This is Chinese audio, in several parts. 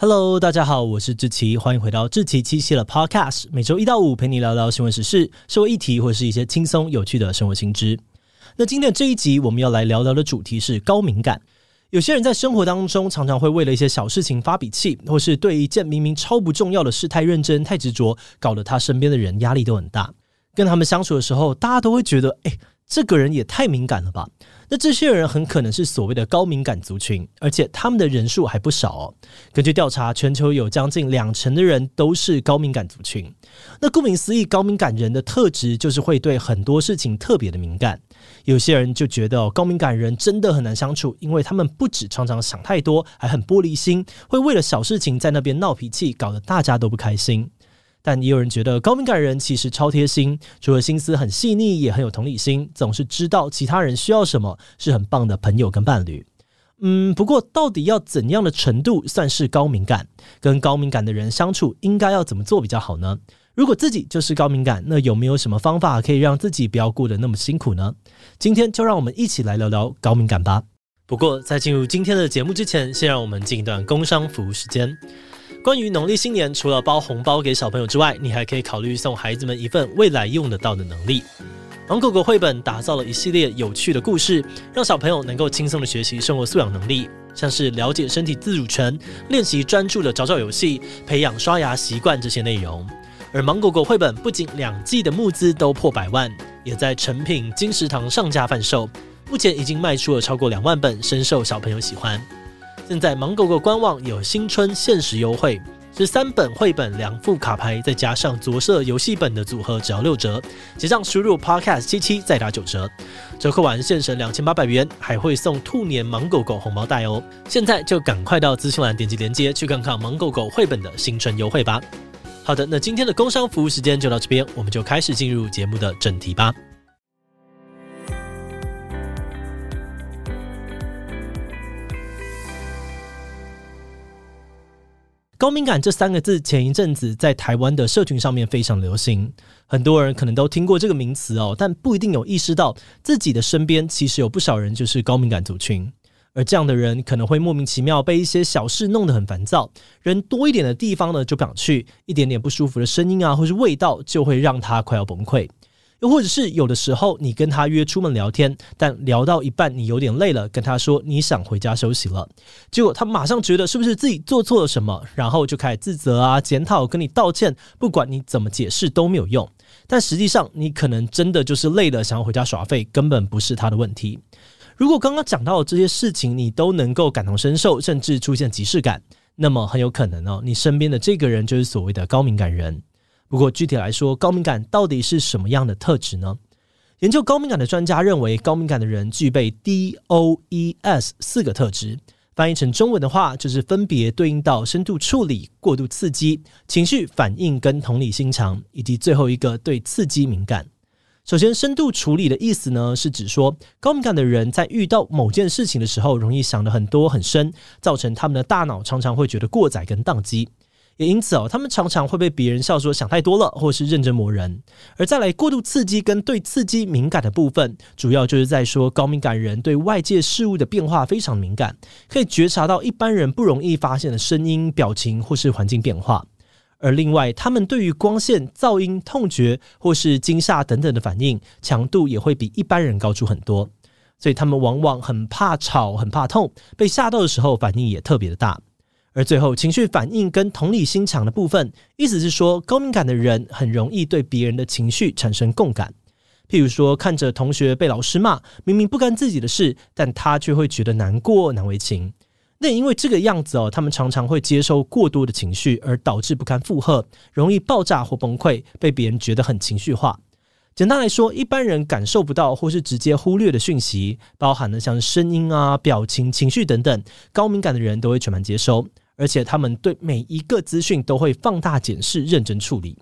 Hello，大家好，我是志奇，欢迎回到志奇七夕的 Podcast，每周一到五陪你聊聊新闻时事、社会议题或是一些轻松有趣的生活新知。那今天这一集我们要来聊聊的主题是高敏感。有些人在生活当中常常会为了一些小事情发脾气，或是对一件明明超不重要的事太认真、太执着，搞得他身边的人压力都很大。跟他们相处的时候，大家都会觉得，哎，这个人也太敏感了吧。那这些人很可能是所谓的高敏感族群，而且他们的人数还不少。根据调查，全球有将近两成的人都是高敏感族群。那顾名思义，高敏感人的特质就是会对很多事情特别的敏感。有些人就觉得，高敏感人真的很难相处，因为他们不止常常想太多，还很玻璃心，会为了小事情在那边闹脾气，搞得大家都不开心。但也有人觉得高敏感人其实超贴心，除了心思很细腻，也很有同理心，总是知道其他人需要什么，是很棒的朋友跟伴侣。嗯，不过到底要怎样的程度算是高敏感？跟高敏感的人相处应该要怎么做比较好呢？如果自己就是高敏感，那有没有什么方法可以让自己不要过得那么辛苦呢？今天就让我们一起来聊聊高敏感吧。不过在进入今天的节目之前，先让我们进一段工商服务时间。关于农历新年，除了包红包给小朋友之外，你还可以考虑送孩子们一份未来用得到的能力。芒狗狗绘本打造了一系列有趣的故事，让小朋友能够轻松地学习生活素养能力，像是了解身体自主权、练习专注的找找游戏、培养刷牙习惯这些内容。而芒果果绘本不仅两季的募资都破百万，也在成品、金石堂上架贩售，目前已经卖出了超过两万本，深受小朋友喜欢。现在芒狗狗官网有新春限时优惠，是三本绘本两副卡牌，再加上着色游戏本的组合，只要六折。结账输入 podcast 七七再打九折，折扣完现省两千八百元，还会送兔年芒狗狗红包袋哦。现在就赶快到资讯栏点击链接去看看芒狗狗绘本的新春优惠吧。好的，那今天的工商服务时间就到这边，我们就开始进入节目的正题吧。高敏感这三个字，前一阵子在台湾的社群上面非常流行，很多人可能都听过这个名词哦，但不一定有意识到自己的身边其实有不少人就是高敏感族群，而这样的人可能会莫名其妙被一些小事弄得很烦躁，人多一点的地方呢就不想去，一点点不舒服的声音啊或是味道就会让他快要崩溃。又或者是有的时候，你跟他约出门聊天，但聊到一半你有点累了，跟他说你想回家休息了，结果他马上觉得是不是自己做错了什么，然后就开始自责啊、检讨、跟你道歉，不管你怎么解释都没有用。但实际上你可能真的就是累了，想要回家耍废，根本不是他的问题。如果刚刚讲到的这些事情你都能够感同身受，甚至出现即视感，那么很有可能哦，你身边的这个人就是所谓的高敏感人。不过具体来说，高敏感到底是什么样的特质呢？研究高敏感的专家认为，高敏感的人具备 DOES 四个特质，翻译成中文的话，就是分别对应到深度处理、过度刺激、情绪反应跟同理心强，以及最后一个对刺激敏感。首先，深度处理的意思呢，是指说高敏感的人在遇到某件事情的时候，容易想得很多很深，造成他们的大脑常常会觉得过载跟宕机。也因此哦，他们常常会被别人笑说想太多了，或是认真磨人。而再来过度刺激跟对刺激敏感的部分，主要就是在说高敏感人对外界事物的变化非常敏感，可以觉察到一般人不容易发现的声音、表情或是环境变化。而另外，他们对于光线、噪音、痛觉或是惊吓等等的反应强度也会比一般人高出很多，所以他们往往很怕吵、很怕痛，被吓到的时候反应也特别的大。而最后，情绪反应跟同理心强的部分，意思是说，高敏感的人很容易对别人的情绪产生共感。譬如说，看着同学被老师骂，明明不干自己的事，但他却会觉得难过、难为情。那也因为这个样子哦，他们常常会接受过多的情绪，而导致不堪负荷，容易爆炸或崩溃，被别人觉得很情绪化。简单来说，一般人感受不到或是直接忽略的讯息，包含了像声音啊、表情、情绪等等，高敏感的人都会全盘接收。而且他们对每一个资讯都会放大检视、认真处理。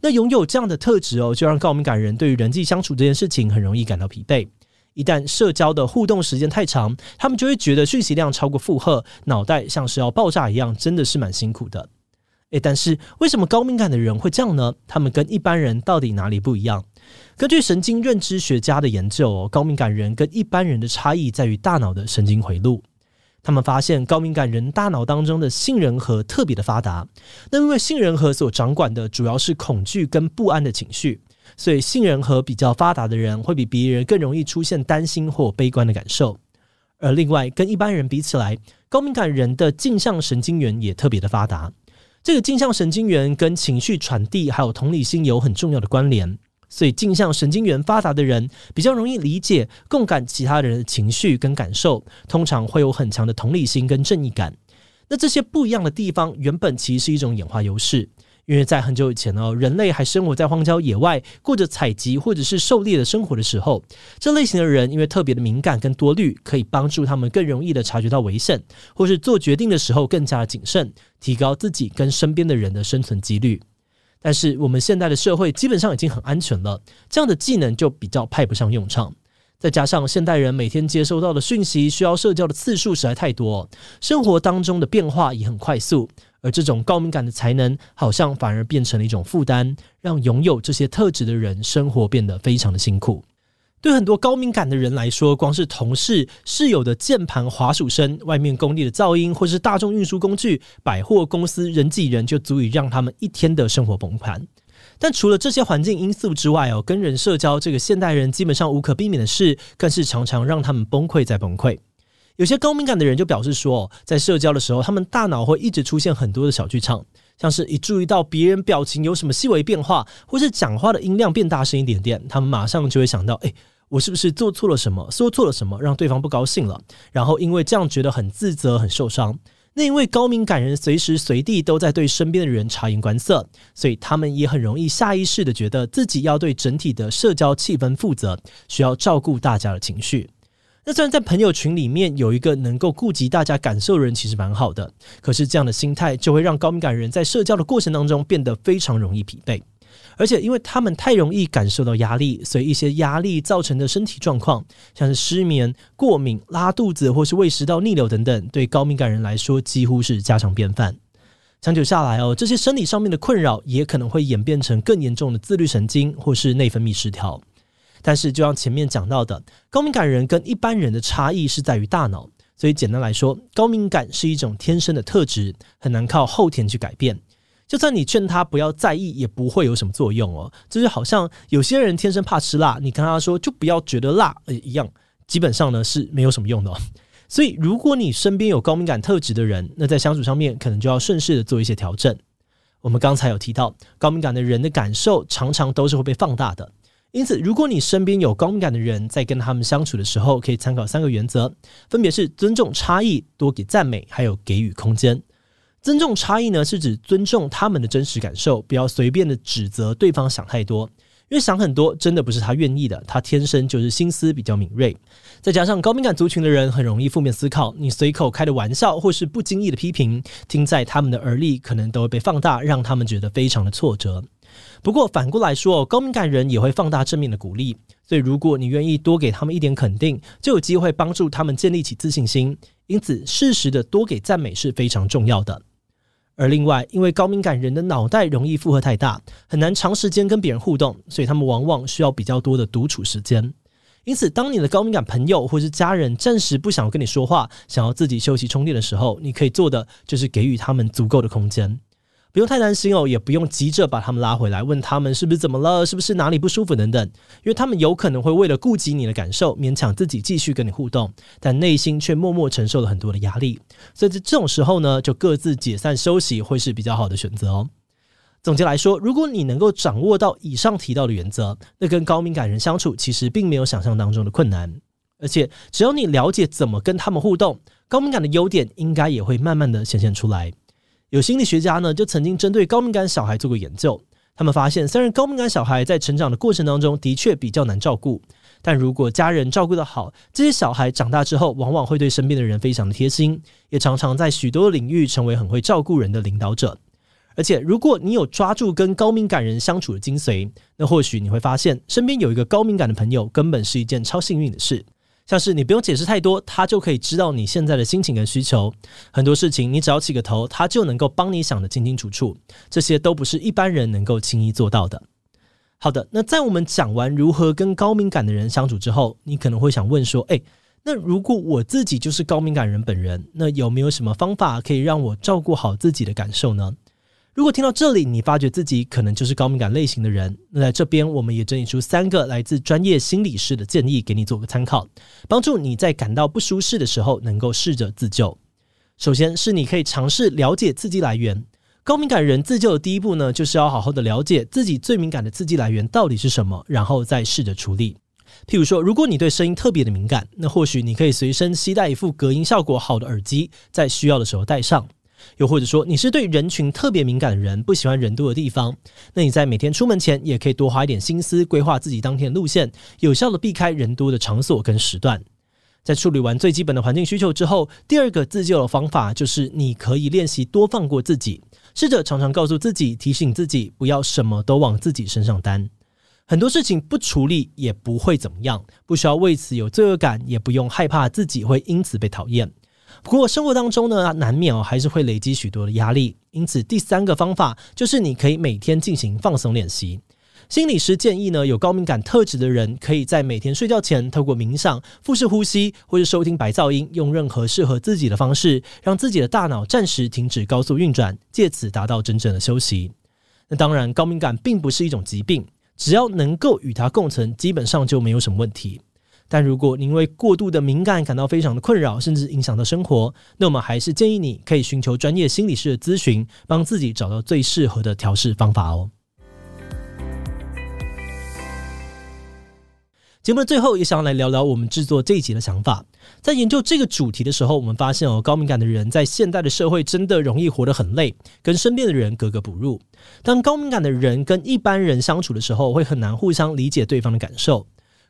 那拥有这样的特质哦，就让高敏感人对于人际相处这件事情很容易感到疲惫。一旦社交的互动时间太长，他们就会觉得讯息量超过负荷，脑袋像是要爆炸一样，真的是蛮辛苦的。诶，但是为什么高敏感的人会这样呢？他们跟一般人到底哪里不一样？根据神经认知学家的研究哦，高敏感人跟一般人的差异在于大脑的神经回路。他们发现高敏感人大脑当中的杏仁核特别的发达。那因为杏仁核所掌管的主要是恐惧跟不安的情绪，所以杏仁核比较发达的人会比别人更容易出现担心或悲观的感受。而另外，跟一般人比起来，高敏感人的镜像神经元也特别的发达。这个镜像神经元跟情绪传递还有同理心有很重要的关联。所以，镜像神经元发达的人比较容易理解、共感其他人的情绪跟感受，通常会有很强的同理心跟正义感。那这些不一样的地方，原本其实是一种演化优势，因为在很久以前哦，人类还生活在荒郊野外，过着采集或者是狩猎的生活的时候，这类型的人因为特别的敏感跟多虑，可以帮助他们更容易的察觉到危险，或是做决定的时候更加谨慎，提高自己跟身边的人的生存几率。但是我们现代的社会基本上已经很安全了，这样的技能就比较派不上用场。再加上现代人每天接收到的讯息，需要社交的次数实在太多，生活当中的变化也很快速，而这种高敏感的才能，好像反而变成了一种负担，让拥有这些特质的人生活变得非常的辛苦。对很多高敏感的人来说，光是同事、室友的键盘、滑鼠声、外面工地的噪音，或是大众运输工具、百货公司人挤人，就足以让他们一天的生活崩盘。但除了这些环境因素之外哦，跟人社交这个现代人基本上无可避免的事，更是常常让他们崩溃再崩溃。有些高敏感的人就表示说，在社交的时候，他们大脑会一直出现很多的小剧场。像是一注意到别人表情有什么细微变化，或是讲话的音量变大声一点点，他们马上就会想到：哎，我是不是做错了什么，说错了什么，让对方不高兴了？然后因为这样觉得很自责、很受伤。那因为高敏感人随时随地都在对身边的人察言观色，所以他们也很容易下意识地觉得自己要对整体的社交气氛负责，需要照顾大家的情绪。那虽然在朋友群里面有一个能够顾及大家感受的人，其实蛮好的。可是这样的心态就会让高敏感人在社交的过程当中变得非常容易疲惫，而且因为他们太容易感受到压力，所以一些压力造成的身体状况，像是失眠、过敏、拉肚子或是胃食道逆流等等，对高敏感人来说几乎是家常便饭。长久下来哦，这些生理上面的困扰也可能会演变成更严重的自律神经或是内分泌失调。但是，就像前面讲到的，高敏感人跟一般人的差异是在于大脑，所以简单来说，高敏感是一种天生的特质，很难靠后天去改变。就算你劝他不要在意，也不会有什么作用哦。就是好像有些人天生怕吃辣，你跟他说就不要觉得辣，呃，一样，基本上呢是没有什么用的哦。所以，如果你身边有高敏感特质的人，那在相处上面可能就要顺势的做一些调整。我们刚才有提到，高敏感的人的感受常常都是会被放大的。因此，如果你身边有高敏感的人，在跟他们相处的时候，可以参考三个原则，分别是尊重差异、多给赞美，还有给予空间。尊重差异呢，是指尊重他们的真实感受，不要随便的指责对方想太多，因为想很多真的不是他愿意的，他天生就是心思比较敏锐。再加上高敏感族群的人很容易负面思考，你随口开的玩笑或是不经意的批评，听在他们的耳里，可能都会被放大，让他们觉得非常的挫折。不过反过来说，高敏感人也会放大正面的鼓励，所以如果你愿意多给他们一点肯定，就有机会帮助他们建立起自信心。因此，适时的多给赞美是非常重要的。而另外，因为高敏感人的脑袋容易负荷太大，很难长时间跟别人互动，所以他们往往需要比较多的独处时间。因此，当你的高敏感朋友或是家人暂时不想跟你说话，想要自己休息充电的时候，你可以做的就是给予他们足够的空间。不用太担心哦，也不用急着把他们拉回来，问他们是不是怎么了，是不是哪里不舒服等等，因为他们有可能会为了顾及你的感受，勉强自己继续跟你互动，但内心却默默承受了很多的压力。所以在这种时候呢，就各自解散休息会是比较好的选择哦。总结来说，如果你能够掌握到以上提到的原则，那跟高敏感人相处其实并没有想象当中的困难，而且只要你了解怎么跟他们互动，高敏感的优点应该也会慢慢的显现出来。有心理学家呢，就曾经针对高敏感小孩做过研究。他们发现，虽然高敏感小孩在成长的过程当中的确比较难照顾，但如果家人照顾得好，这些小孩长大之后，往往会对身边的人非常的贴心，也常常在许多领域成为很会照顾人的领导者。而且，如果你有抓住跟高敏感人相处的精髓，那或许你会发现，身边有一个高敏感的朋友，根本是一件超幸运的事。像是你不用解释太多，他就可以知道你现在的心情跟需求。很多事情你只要起个头，他就能够帮你想得清清楚楚。这些都不是一般人能够轻易做到的。好的，那在我们讲完如何跟高敏感的人相处之后，你可能会想问说：诶，那如果我自己就是高敏感人本人，那有没有什么方法可以让我照顾好自己的感受呢？如果听到这里，你发觉自己可能就是高敏感类型的人，那在这边我们也整理出三个来自专业心理师的建议，给你做个参考，帮助你在感到不舒适的时候能够试着自救。首先是你可以尝试了解刺激来源。高敏感人自救的第一步呢，就是要好好的了解自己最敏感的刺激来源到底是什么，然后再试着处理。譬如说，如果你对声音特别的敏感，那或许你可以随身携带一副隔音效果好的耳机，在需要的时候戴上。又或者说，你是对人群特别敏感的人，不喜欢人多的地方，那你在每天出门前也可以多花一点心思规划自己当天的路线，有效的避开人多的场所跟时段。在处理完最基本的环境需求之后，第二个自救的方法就是你可以练习多放过自己，试着常常告诉自己、提醒自己，不要什么都往自己身上担。很多事情不处理也不会怎么样，不需要为此有罪恶感，也不用害怕自己会因此被讨厌。不过生活当中呢，难免哦还是会累积许多的压力，因此第三个方法就是你可以每天进行放松练习。心理师建议呢，有高敏感特质的人可以在每天睡觉前透过冥想、腹式呼吸或是收听白噪音，用任何适合自己的方式，让自己的大脑暂时停止高速运转，借此达到真正的休息。那当然，高敏感并不是一种疾病。只要能够与它共存，基本上就没有什么问题。但如果你因为过度的敏感感到非常的困扰，甚至影响到生活，那我们还是建议你可以寻求专业心理师的咨询，帮自己找到最适合的调试方法哦。节目的最后，也想要来聊聊我们制作这一集的想法。在研究这个主题的时候，我们发现哦，高敏感的人在现代的社会真的容易活得很累，跟身边的人格格不入。当高敏感的人跟一般人相处的时候，会很难互相理解对方的感受。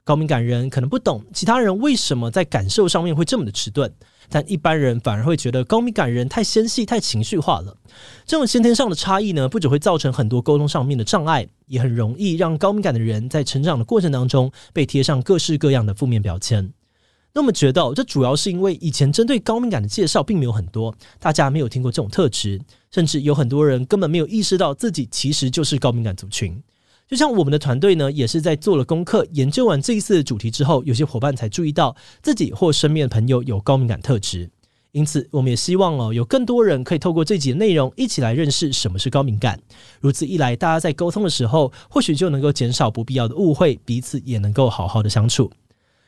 高敏感人可能不懂其他人为什么在感受上面会这么的迟钝，但一般人反而会觉得高敏感人太纤细、太情绪化了。这种先天上的差异呢，不只会造成很多沟通上面的障碍，也很容易让高敏感的人在成长的过程当中被贴上各式各样的负面标签。那么觉得这主要是因为以前针对高敏感的介绍并没有很多，大家没有听过这种特质，甚至有很多人根本没有意识到自己其实就是高敏感族群。就像我们的团队呢，也是在做了功课、研究完这一次的主题之后，有些伙伴才注意到自己或身边的朋友有高敏感特质。因此，我们也希望哦，有更多人可以透过这集的内容，一起来认识什么是高敏感。如此一来，大家在沟通的时候，或许就能够减少不必要的误会，彼此也能够好好的相处。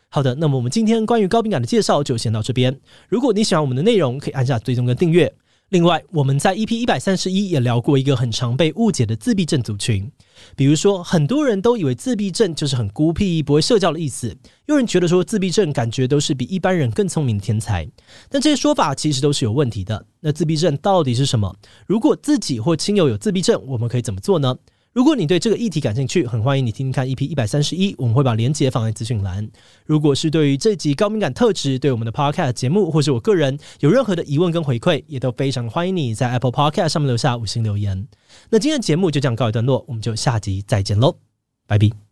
好的，那么我们今天关于高敏感的介绍就先到这边。如果你喜欢我们的内容，可以按下追踪跟订阅。另外，我们在 EP 一百三十一也聊过一个很常被误解的自闭症族群，比如说，很多人都以为自闭症就是很孤僻、不会社交的意思；有人觉得说自闭症感觉都是比一般人更聪明的天才。但这些说法其实都是有问题的。那自闭症到底是什么？如果自己或亲友有自闭症，我们可以怎么做呢？如果你对这个议题感兴趣，很欢迎你听听看 EP 一百三十一，我们会把连结放在资讯栏。如果是对于这集高敏感特质，对我们的 Podcast 节目，或是我个人有任何的疑问跟回馈，也都非常欢迎你在 Apple Podcast 上面留下五星留言。那今天的节目就这样告一段落，我们就下集再见喽，拜拜。